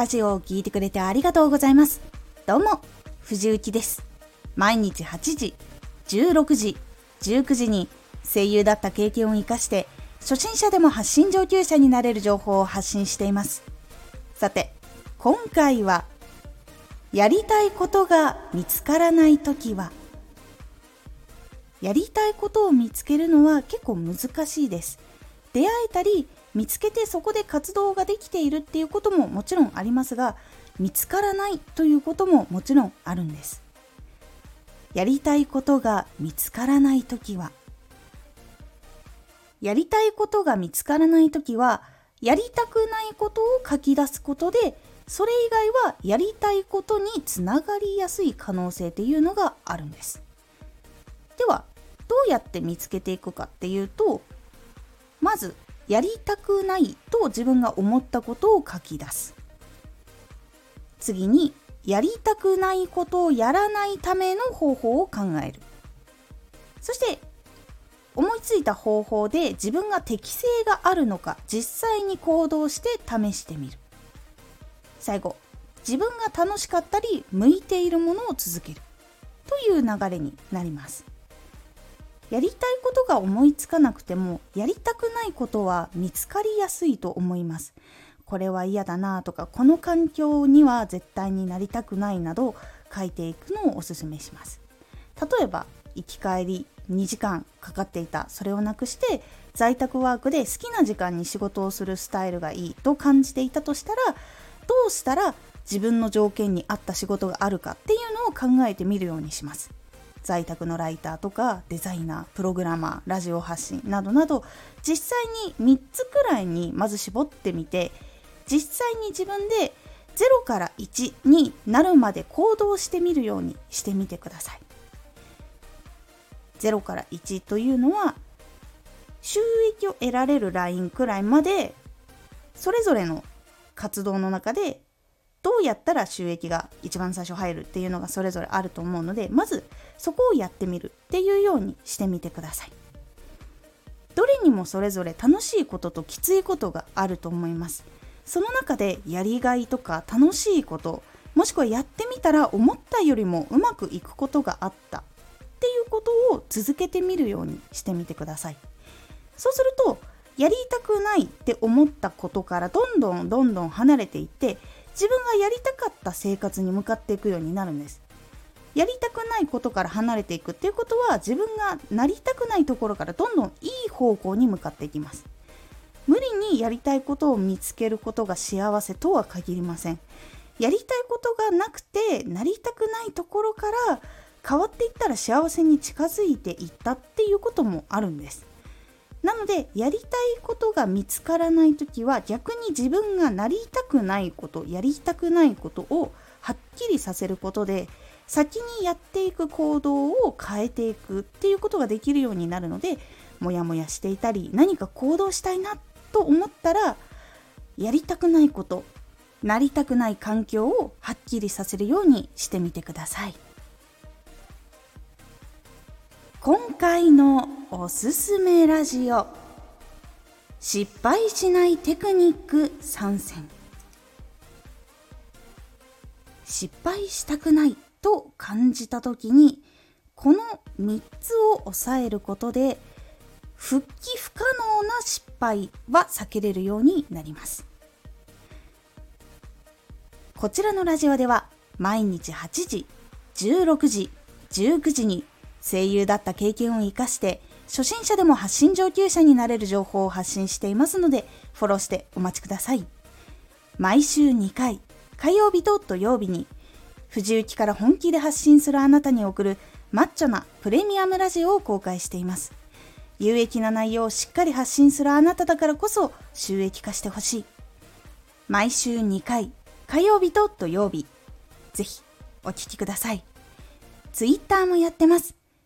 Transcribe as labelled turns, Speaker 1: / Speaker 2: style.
Speaker 1: ラジオを聴いてくれてありがとうございます。どうも、藤幸です。毎日8時、16時、19時に声優だった経験を活かして、初心者でも発信上級者になれる情報を発信しています。さて、今回は、やりたいことが見つからないときは、やりたいことを見つけるのは結構難しいです。出会えたり見つけてそこで活動ができているっていうことももちろんありますが見つからないということももちろんあるんです。やりたいことが見つからないときはやりたいことが見つからないときはやりたくないことを書き出すことでそれ以外はやりたいことにつながりやすい可能性っていうのがあるんです。ではどうやって見つけていくかっていうとまずやりたくないと自分が思ったことを書き出す。次にやりたくないことをやらないための方法を考える。そして思いついた方法で自分が適性があるのか実際に行動して試してみる。最後自分が楽しかったり向いているものを続ける。という流れになります。やりたいことが思いつかなくてもやりたくないことは見つかりやすいと思います。これは嫌だなとかこの環境には絶対になりたくないなど書いていくのをおすすめします。例えば行き帰り2時間かかっていた。それをなくして在宅ワークで好きな時間に仕事をするスタイルがいいと感じていたとしたらどうしたら自分の条件に合った仕事があるかっていうのを考えてみるようにします。在宅のライターとかデザイナープログラマーラジオ発信などなど実際に3つくらいにまず絞ってみて実際に自分で0から1になるまで行動してみるようにしてみてください。0から1というのは収益を得られるラインくらいまでそれぞれの活動の中でどうやったら収益が一番最初入るっていうのがそれぞれあると思うのでまずそこをやってみるっていうようにしてみてください。どれにもそれぞれ楽しいことときついことがあると思います。その中でやりがいとか楽しいこともしくはやってみたら思ったよりもうまくいくことがあった。っていうことを続けてみるようにしてみてください。そうするとやりたくないって思ったことからどんどんどんどん離れていって自分がやりたかった生活に向かっていくようになるんです。やりたくないことから離れていくっていうことは自分がなりたくないところからどんどんいい方向に向かっていきます。無理にやりたいことを見つけることが幸せとは限りません。やりたいことがなくてなりたくないところから変わっていったら幸せに近づいていったっていうこともあるんです。なのでやりたいことが見つからない時は逆に自分がなりたくないことやりたくないことをはっきりさせることで先にやっていく行動を変えていくっていうことができるようになるのでモヤモヤしていたり何か行動したいなと思ったらやりたくないことなりたくない環境をはっきりさせるようにしてみてください。今回のおすすめラジオ。失敗しないテクニック参戦。失敗したくないと感じた時にこの3つを抑えることで復帰不可能な失敗は避けれるようになります。こちらのラジオでは毎日8時16時19時に声優だった経験を活かして初心者でも発信上級者になれる情報を発信していますのでフォローしてお待ちください。毎週2回火曜日と土曜日に藤雪から本気で発信するあなたに送るマッチョなプレミアムラジオを公開しています。有益な内容をしっかり発信するあなただからこそ収益化してほしい。毎週2回火曜日と土曜日ぜひお聴きください。Twitter もやってます。